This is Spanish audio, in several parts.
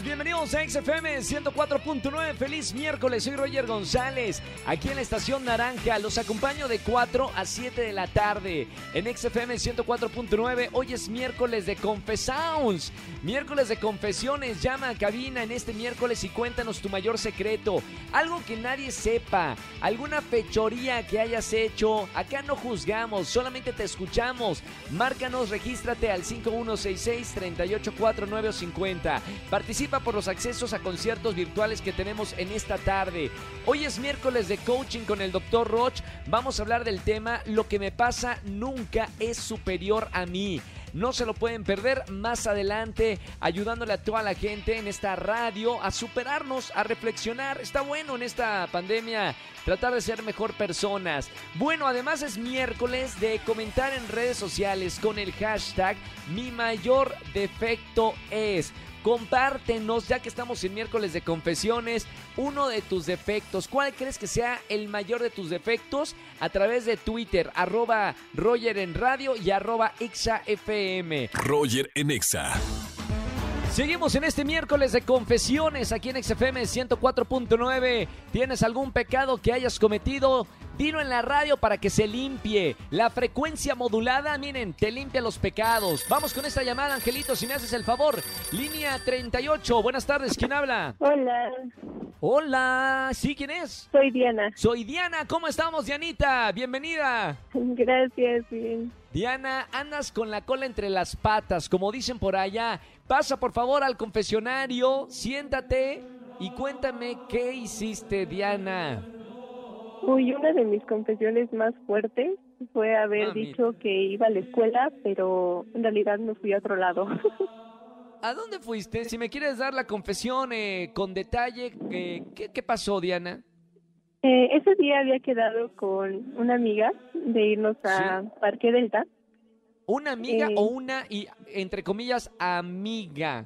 Bienvenidos a XFM 104.9. Feliz miércoles, soy Roger González. Aquí en la estación Naranja los acompaño de 4 a 7 de la tarde en XFM 104.9. Hoy es miércoles de Confesounds, miércoles de confesiones. Llama a cabina en este miércoles y cuéntanos tu mayor secreto, algo que nadie sepa, alguna fechoría que hayas hecho. Acá no juzgamos, solamente te escuchamos. Márcanos, regístrate al 5166 3849 50. Por los accesos a conciertos virtuales que tenemos en esta tarde. Hoy es miércoles de coaching con el Dr. Roch. Vamos a hablar del tema Lo que me pasa nunca es superior a mí. No se lo pueden perder más adelante, ayudándole a toda la gente en esta radio a superarnos, a reflexionar. Está bueno en esta pandemia tratar de ser mejor personas. Bueno, además es miércoles de comentar en redes sociales con el hashtag mi mayor defecto es. Compártenos, ya que estamos en miércoles de confesiones, uno de tus defectos. ¿Cuál crees que sea el mayor de tus defectos? A través de Twitter, arroba Roger en radio y arroba FM. Roger en Exa. Seguimos en este miércoles de confesiones aquí en XFM 104.9. ¿Tienes algún pecado que hayas cometido? Dilo en la radio para que se limpie. La frecuencia modulada, miren, te limpia los pecados. Vamos con esta llamada, Angelito, si me haces el favor. Línea 38. Buenas tardes, ¿quién habla? Hola, Hola, ¿sí quién es? soy Diana. Soy Diana, ¿cómo estamos, Dianita? Bienvenida. Gracias, bien. Diana, andas con la cola entre las patas, como dicen por allá. Pasa por favor al confesionario, siéntate y cuéntame qué hiciste, Diana. Uy, una de mis confesiones más fuertes fue haber Ah, mira. dicho que iba a la escuela, pero en realidad me fui a otro lado. ¿A dónde fuiste? Si me quieres dar la confesión eh, con detalle, eh, ¿qué, qué pasó, Diana? Eh, ese día había quedado con una amiga de irnos a Parque Delta. ¿Una amiga Eh. o una, y entre comillas, amiga?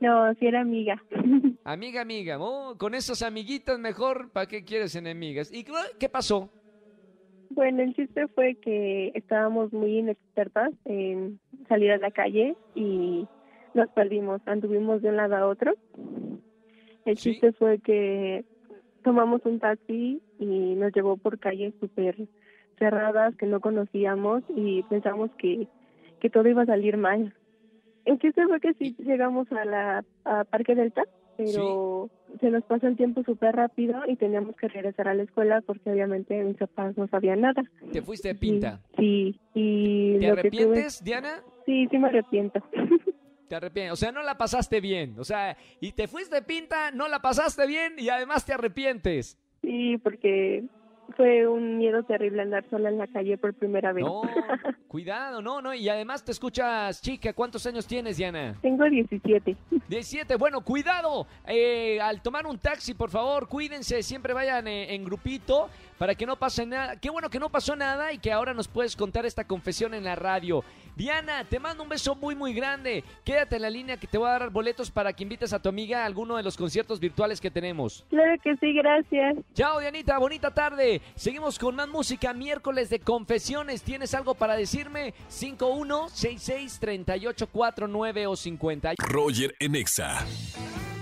No, sí era amiga. Amiga, amiga. Oh, con esos amiguitas mejor, ¿para qué quieres enemigas? ¿Y qué- qué pasó? bueno, el chiste fue que estábamos muy inexpertas en salir a la calle y nos perdimos. Anduvimos de un lado a otro. El Sí. chiste fue que tomamos un taxi y nos llevó por calles súper cerradas que no conocíamos y pensamos que, que todo iba a salir mal. El chiste fue que sí llegamos a la a Parque Delta, pero se nos pasó el tiempo súper rápido y teníamos que regresar a la escuela porque obviamente mis papás no sabían nada. Te fuiste de pinta. Sí, y ¿Te lo que tuve- arrepientes, Diana? Sí, sí me arrepiento. Te arrepientes. O sea, no la pasaste bien. O sea, y te fuiste de pinta, no la pasaste bien y además te arrepientes. sí, porque fue un miedo terrible andar sola en la calle por primera vez. No, cuidado, no, no. Y además te escuchas, chica, ¿cuántos años tienes, Diana? Tengo 17. 17. Bueno, cuidado. eh, al tomar un taxi, por favor, cuídense. Siempre vayan eh, en grupito para que no pase nada. Qué bueno que no pasó nada y que ahora nos puedes contar esta confesión en la radio. Diana, te mando un beso muy, muy grande. Quédate en la línea que te voy a dar boletos para que invites a tu amiga a alguno de los conciertos virtuales que tenemos. Claro que sí, gracias. Chao, Dianita, bonita tarde. Seguimos con más música, miércoles de confesiones. ¿Tienes algo para decirme? 5166-3849 o 50. Roger en Exa.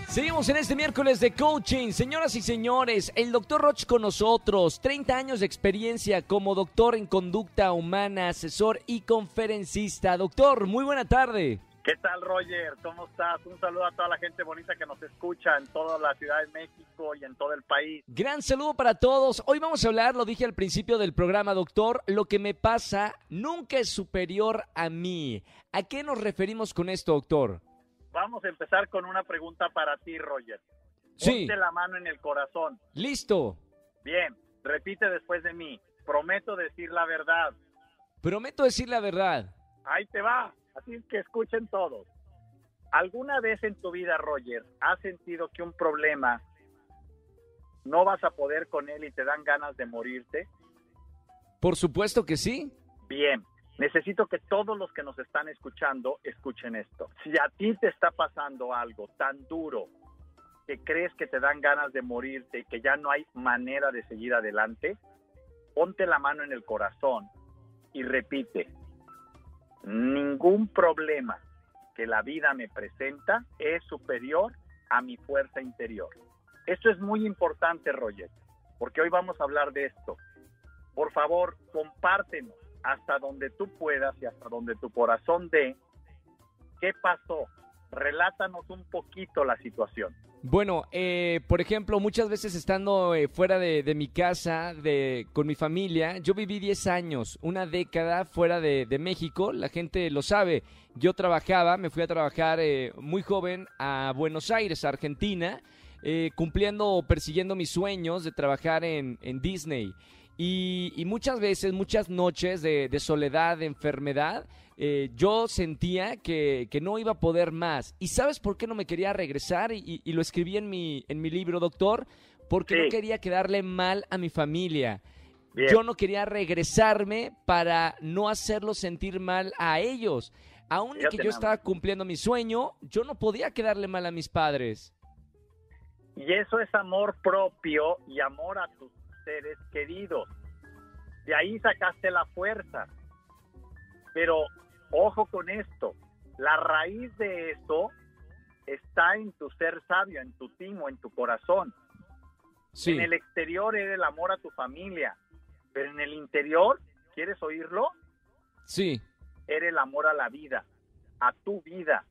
Seguimos en este miércoles de coaching. Señoras y señores, el doctor Roch con nosotros. 30 años de experiencia como doctor en conducta humana, asesor y conferencista. Doctor, muy buena tarde. ¿Qué tal, Roger? ¿Cómo estás? Un saludo a toda la gente bonita que nos escucha en toda la Ciudad de México y en todo el país. Gran saludo para todos. Hoy vamos a hablar, lo dije al principio del programa, doctor, lo que me pasa nunca es superior a mí. ¿A qué nos referimos con esto, doctor? Vamos a empezar con una pregunta para ti, Roger. Sí, Ponte la mano en el corazón. listo. Bien, repite después de mí. Prometo decir la verdad. Prometo decir la verdad. Ahí te va. Así es que escuchen todos. ¿Alguna vez en tu vida, Roger, has sentido que un problema no vas a poder con él y te dan ganas de morirte? Por supuesto que sí. Bien, necesito que todos los que nos están escuchando escuchen esto. Si a ti te está pasando algo tan duro que crees que te dan ganas de morirte que ya no hay manera de seguir adelante, ponte la mano en el corazón y repite, ningún problema que la vida me presenta es superior a mi fuerza interior. Esto es muy importante, Roger, porque hoy vamos a hablar de esto. Por favor, compártenos hasta donde tú puedas y hasta donde tu corazón dé qué pasó. Relátanos un poquito la situación. Bueno, eh, por ejemplo, muchas veces estando eh, fuera de, mi casa, de, con mi familia, yo viví 10 años, una década fuera de, México, la gente lo sabe. Yo trabajaba, me fui a trabajar eh, muy joven a Buenos Aires, Argentina, eh, cumpliendo o persiguiendo mis sueños de trabajar en Disney. Y, y, muchas veces, muchas noches de, de soledad, de enfermedad, eh, yo sentía que, que, no iba a poder más. ¿Y sabes por qué no me quería regresar? Y, y lo escribí en mi, en mi libro, doctor, porque sí. no quería quedarle mal a mi familia. Bien. Yo no quería regresarme para no hacerlos sentir mal a ellos. Aún que yo estaba cumpliendo mi sueño, yo no podía quedarle mal a mis padres. Y eso es amor propio y amor a tus seres queridos. De ahí sacaste la fuerza. Pero ojo con esto, la raíz de eso está en tu ser sabio, en tu timo, en tu corazón. Sí. En el exterior era el amor a tu familia, pero en el interior, ¿quieres oírlo? Sí. Era el amor a la vida, a tu vida.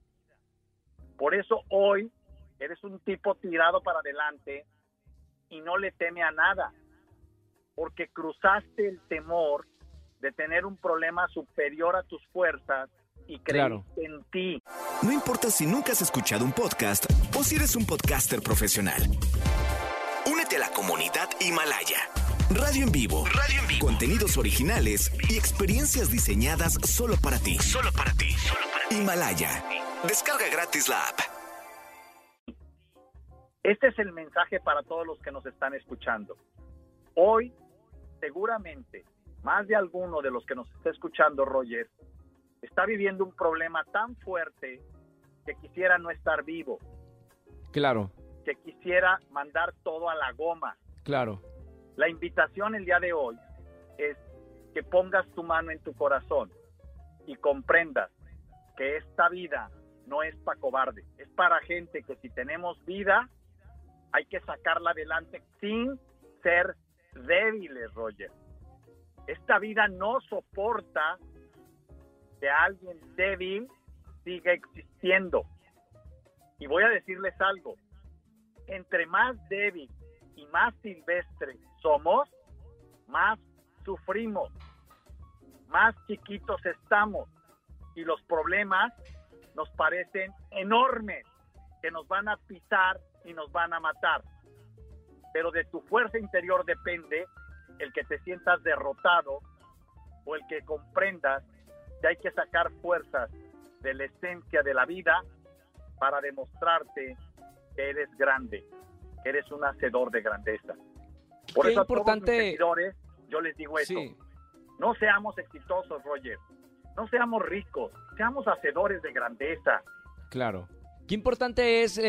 Por eso hoy eres un tipo tirado para adelante y no le teme a nada, porque cruzaste el temor de tener un problema superior a tus fuerzas y creer claro. en ti. No importa si nunca has escuchado un podcast o si eres un podcaster profesional. Únete a la comunidad Himalaya. Radio en vivo. Radio en vivo. Contenidos originales y experiencias diseñadas solo para ti. Solo para ti. Solo para ti. Himalaya. Descarga gratis la app. Este es el mensaje para todos los que nos están escuchando. Hoy, seguramente, más de alguno de los que nos está escuchando, Roger, está viviendo un problema tan fuerte que quisiera no estar vivo. Claro. Que quisiera mandar todo a la goma. Claro. La invitación el día de hoy es que pongas tu mano en tu corazón y comprendas que esta vida no es para cobarde, es para gente que si tenemos vida hay que sacarla adelante sin ser débiles, Roger. Esta vida no soporta que alguien débil siga existiendo. Y voy a decirles algo, entre más débil y más silvestre somos, más sufrimos, más chiquitos estamos y los problemas nos parecen enormes, que nos van a pisar y nos van a matar. Pero de tu fuerza interior depende el que te sientas derrotado o el que comprendas que hay que sacar fuerzas de la esencia de la vida para demostrarte que eres grande, que eres un hacedor de grandeza. Por Qué eso importante... a todos mis seguidores yo les digo esto. Sí. No seamos exitosos, Roger. No seamos ricos. Seamos hacedores de grandeza. Claro. Qué importante es eh,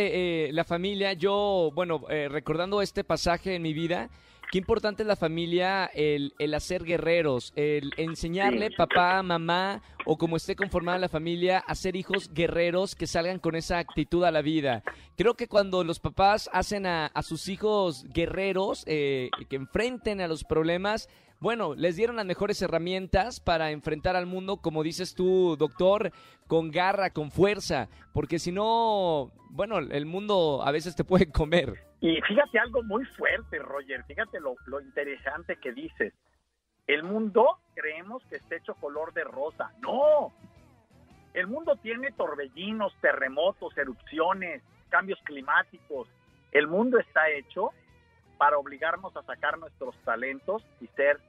eh, la familia. Yo, bueno, eh, recordando este pasaje en mi vida, qué importante es la familia, el, el hacer guerreros, el enseñarle papá, mamá o como esté conformada la familia a ser hijos guerreros que salgan con esa actitud a la vida. Creo que cuando los papás hacen a, a sus hijos guerreros, eh, que enfrenten a los problemas, bueno, les dieron las mejores herramientas para enfrentar al mundo, como dices tú, doctor, con garra, con fuerza, porque si no, bueno, el mundo a veces te puede comer. Y fíjate algo muy fuerte, Roger, fíjate lo, lo interesante que dices. El mundo creemos que está hecho color de rosa. No, el mundo tiene torbellinos, terremotos, erupciones, cambios climáticos. El mundo está hecho para obligarnos a sacar nuestros talentos y ser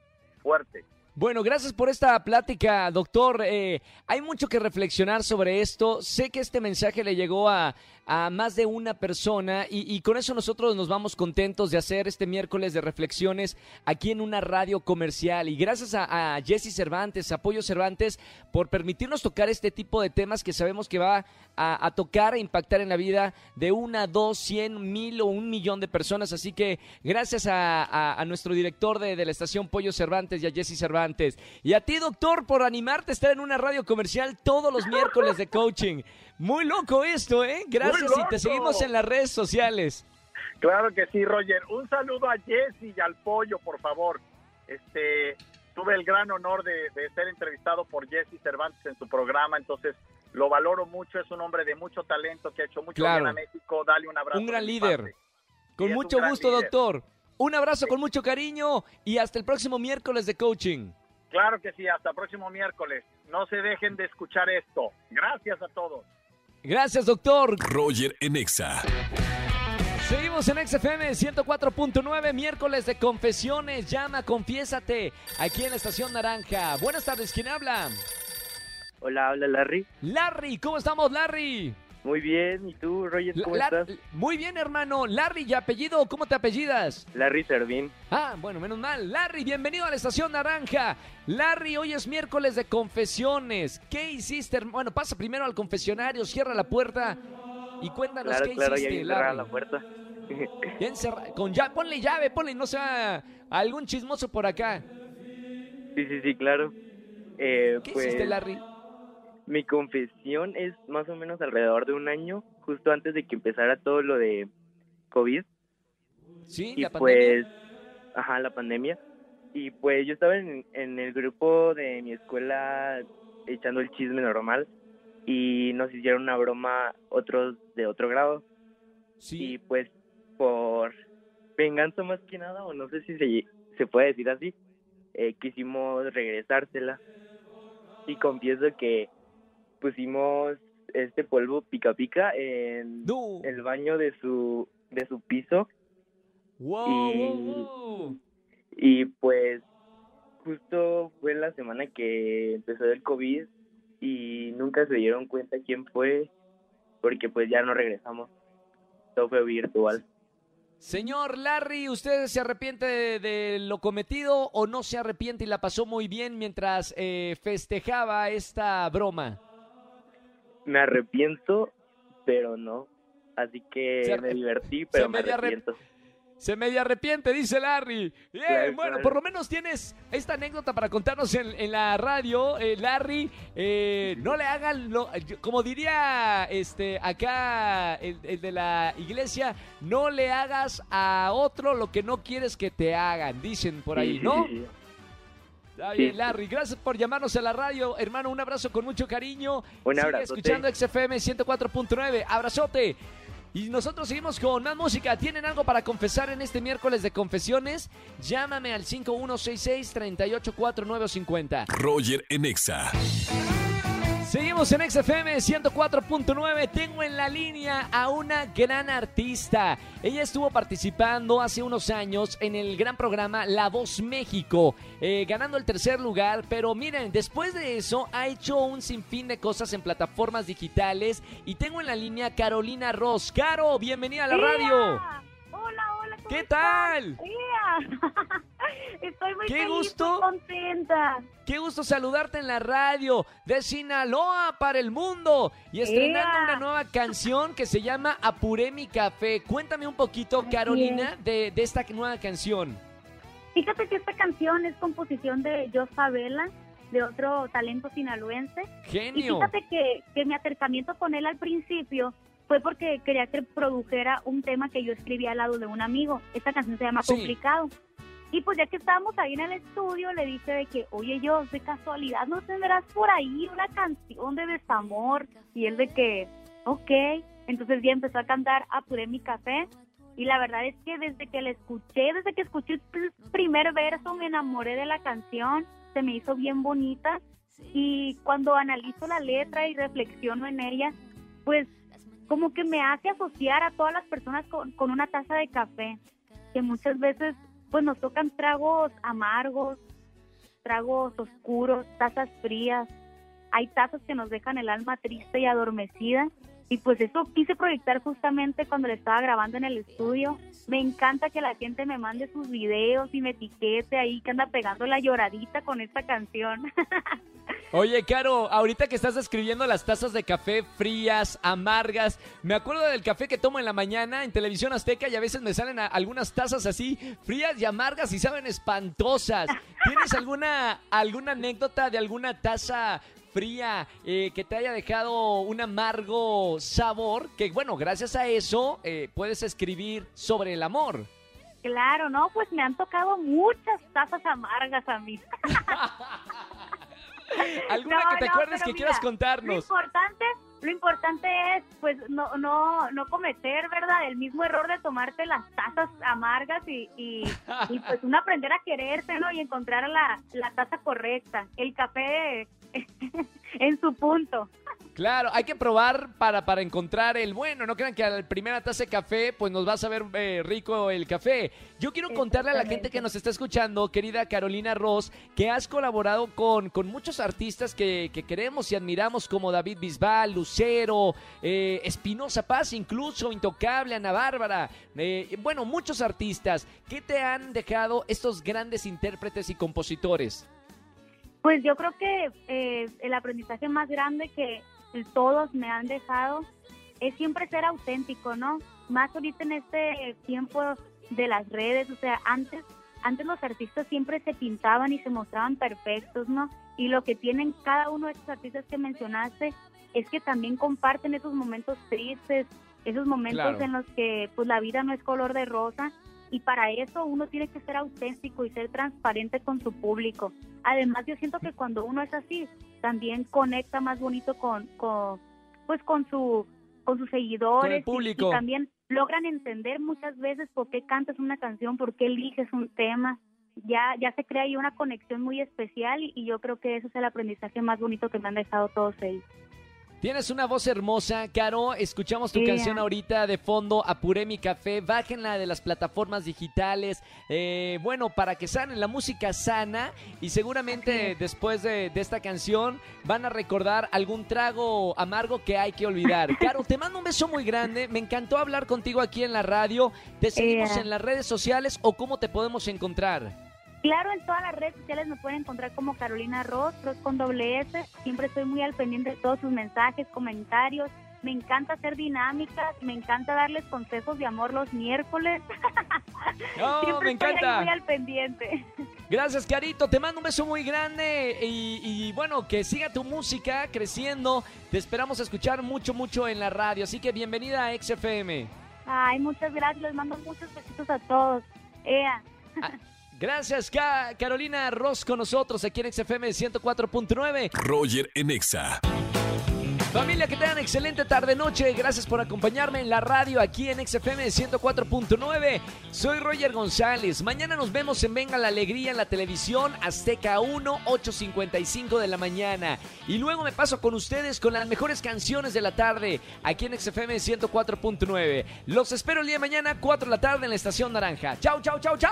fuertes. Bueno, gracias por esta plática, doctor. Eh, hay mucho que reflexionar sobre esto. Sé que este mensaje le llegó a, a más de una persona y, con eso nosotros nos vamos contentos de hacer este miércoles de reflexiones aquí en una radio comercial. Y gracias a, Jesse Cervantes, Apoyo Cervantes, por permitirnos tocar este tipo de temas que sabemos que va a, tocar e impactar en la vida de una, dos, cien, mil o un millón de personas. Así que gracias a, a nuestro director de, de la estación Pollo Cervantes y a Jesse Cervantes y a ti, doctor, por animarte a estar en una radio comercial todos los miércoles de coaching. Muy loco esto, ¿eh? Gracias y te seguimos en las redes sociales. Claro que sí, Roger. Un saludo a Jesse y al pollo, por favor. Este, tuve el gran honor de, de ser entrevistado por Jesse Cervantes en su programa, entonces lo valoro mucho. Es un hombre de mucho talento que ha hecho mucho Claro. bien a México. Dale un abrazo. Un gran líder. parte. Con Sí, mucho gusto, líder. doctor. Un abrazo con mucho cariño y hasta el próximo miércoles de coaching. Claro que sí, hasta próximo miércoles. No se dejen de escuchar esto. Gracias a todos. Gracias, doctor. Roger en Exa. Seguimos en XFM 104.9, miércoles de confesiones. Llama, confiésate, aquí en la Estación Naranja. Buenas tardes, ¿quién habla? Hola, habla Larry. Larry, ¿cómo estamos, Larry? Muy bien, ¿y tú, Roger, cómo La- estás? Muy bien, hermano. Larry, ¿y apellido? ¿Cómo te apellidas? Larry Servín. Ah, bueno, menos mal. Larry, bienvenido a la Estación Naranja. Larry, hoy es miércoles de confesiones. ¿Qué hiciste? Bueno, pasa primero al confesionario, cierra la puerta y cuéntanos Claro, qué claro, hiciste, Larry. la puerta. Con ya, ponle llave, ponle, no sea algún chismoso por acá. sí, sí, sí, claro. Eh, ¿Qué pues, hiciste, Larry? Mi confesión es más o menos alrededor de un año, justo antes de que empezara todo lo de COVID. Sí, y la pues, pandemia. ajá, la pandemia. Y pues yo estaba en, en el grupo de mi escuela echando el chisme normal y nos hicieron una broma otros de otro grado. Y Sí. pues por venganza más que nada, o no sé si se, se puede decir así, eh, quisimos regresársela. Y confieso que pusimos este polvo pica pica en No. el baño de su de su piso Wow, y- wow, y pues justo fue la semana que empezó el COVID y nunca se dieron cuenta quién fue porque pues ya no regresamos. Todo fue virtual. Señor Larry, ¿usted se arrepiente de, de lo cometido o no se arrepiente y la pasó muy bien mientras eh, festejaba esta broma? Me arrepiento, pero no. Así que Se me divertí, pero se me arrepiento. Se medio arrepiente, dice Larry. Bien, Claro, bueno, claro. por lo menos tienes esta anécdota para contarnos en, en la radio, eh, Larry. eh, no le hagan, lo- como diría este acá el, el de la iglesia, no le hagas a otro lo que no quieres que te hagan, dicen por ahí, Sí, ¿no? sí, sí. Está Sí. Larry. Gracias por llamarnos a la radio. Hermano, un abrazo con mucho cariño. Un Sigue abrazote. escuchando XFM 104.9. Abrazote. Y nosotros seguimos con más música. ¿Tienen algo para confesar en este miércoles de confesiones? Llámame al 5166-384950. Roger en Exa. Seguimos en XFM 104.9. Tengo en la línea a una gran artista. Ella estuvo participando hace unos años en el gran programa La Voz México, eh, ganando el tercer lugar. Pero miren, después de eso ha hecho un sinfín de cosas en plataformas digitales. Y tengo en la línea Carolina Ross. Caro, bienvenida a la radio. Hola, hola, ¿cómo ¿Qué estás? tal? ¡Ea! Estoy muy ¡Qué feliz, gusto! muy contenta. Qué gusto saludarte en la radio de Sinaloa para el mundo y estrenando ¡Ea! una nueva canción que se llama Apuré mi café. Cuéntame un poquito, Así Carolina, de, de esta nueva canción. Fíjate que esta canción es composición de Jos Favela, de otro talento sinaloense. Y Genio. fíjate que, que mi acercamiento con él al principio fue porque quería que produjera un tema que yo escribí al lado de un amigo. Esta canción se llama Sí. Complicado. Y pues ya que estábamos ahí en el estudio, le dije de que, oye, yo de casualidad no tendrás por ahí una canción de desamor. Y él de que, ok. Entonces ya empezó a cantar Apuré mi café. Y la verdad es que desde que la escuché, desde que escuché el pr- primer verso, me enamoré de la canción. Se me hizo bien bonita. Y cuando analizo la letra y reflexiono en ella, pues como que me hace asociar a todas las personas con, con una taza de café, que muchas veces pues nos tocan tragos amargos tragos oscuros, tazas frías. Hay tazas que nos dejan el alma triste y adormecida. Y pues eso quise proyectar justamente cuando le estaba grabando en el estudio. Me encanta que la gente me mande sus videos y me etiquete ahí que anda pegando la lloradita con esta canción. Oye, Caro, ahorita que estás escribiendo las tazas de café frías, amargas, me acuerdo del café que tomo en la mañana en televisión azteca y a veces me salen algunas tazas así frías y amargas y saben espantosas. ¿Tienes alguna, alguna anécdota de alguna taza fría eh, que te haya dejado un amargo sabor? Que bueno, gracias a eso eh, puedes escribir sobre el amor. claro, ¿no? Pues me han tocado muchas tazas amargas a mí. ¿Alguna No, que te no, acuerdes que quieras mira, Lo contarnos? importante, lo importante es pues no no no cometer, ¿verdad? El mismo error de tomarte las tazas amargas y, y, y, pues uno aprender a quererse, ¿no? Y encontrar la, la taza correcta, el café en su punto. Claro, hay que probar para, para encontrar el bueno. No crean que a la primera taza de café, pues nos va a saber eh, rico el café. Yo quiero contarle a la gente que nos está escuchando, querida Carolina Ross, que has colaborado con, con muchos artistas que, que queremos y admiramos, como David Bisbal, Lucero, eh, Espinosa Paz, incluso Intocable, Ana Bárbara. eh, bueno, muchos artistas. ¿Qué te han dejado estos grandes intérpretes y compositores? Pues yo creo que eh, el aprendizaje más grande que todos me han dejado es siempre ser auténtico, ¿no? Más ahorita en este tiempo de las redes, o sea, antes antes los artistas siempre se pintaban y se mostraban perfectos, ¿no? Y lo que tienen cada uno de esos artistas que mencionaste es que también comparten esos momentos tristes, esos momentos Claro. en los que pues la vida no es color de rosa y para eso uno tiene que ser auténtico y ser transparente con su público. Además, yo siento que cuando uno es así, también conecta más bonito con, con pues con su con sus seguidores Con el y- público. Y, también logran entender muchas veces por qué cantas una canción, por qué eliges un tema. Ya ya se crea ahí una conexión muy especial y, y yo creo que ese es el aprendizaje más bonito que me han dejado todos ellos. Tienes una voz hermosa, Caro. Escuchamos tu canción ahorita de fondo, Apuré mi café. Bájenla de las plataformas digitales. Eh, bueno, para que sanen la música sana. Y seguramente después de, de esta canción van a recordar algún trago amargo que hay que olvidar. Caro, te mando un beso muy grande. Me encantó hablar contigo aquí en la radio. ¿Te seguimos Yeah. en las redes sociales o cómo te podemos encontrar? Claro, en todas las redes sociales me pueden encontrar como Carolina Ross, Ross con doble S. Siempre estoy muy al pendiente de todos sus mensajes, comentarios. Me encanta hacer dinámicas, me encanta darles consejos de amor los miércoles. ¡Oh, Siempre me estoy ahí encanta! muy al pendiente. Gracias, Carito. Te mando un beso muy grande y, y, bueno, que siga tu música creciendo. Te esperamos escuchar mucho, mucho en la radio. Así que bienvenida a XFM. Ay, muchas gracias, les mando muchos besitos a todos. Ea. Gracias, Ca- Carolina Ross, con nosotros aquí en XFM 104.9. Roger en Exa. Familia, que tengan excelente tarde-noche. Gracias por acompañarme en la radio aquí en XFM 104.9. Soy Roger González. Mañana nos vemos en Venga la Alegría en la televisión Azteca 1, 8.55 de la mañana. Y luego me paso con ustedes con las mejores canciones de la tarde aquí en XFM 104.9. Los espero el día de mañana, 4 de la tarde en la Estación Naranja. Chau, chau, chau, chau.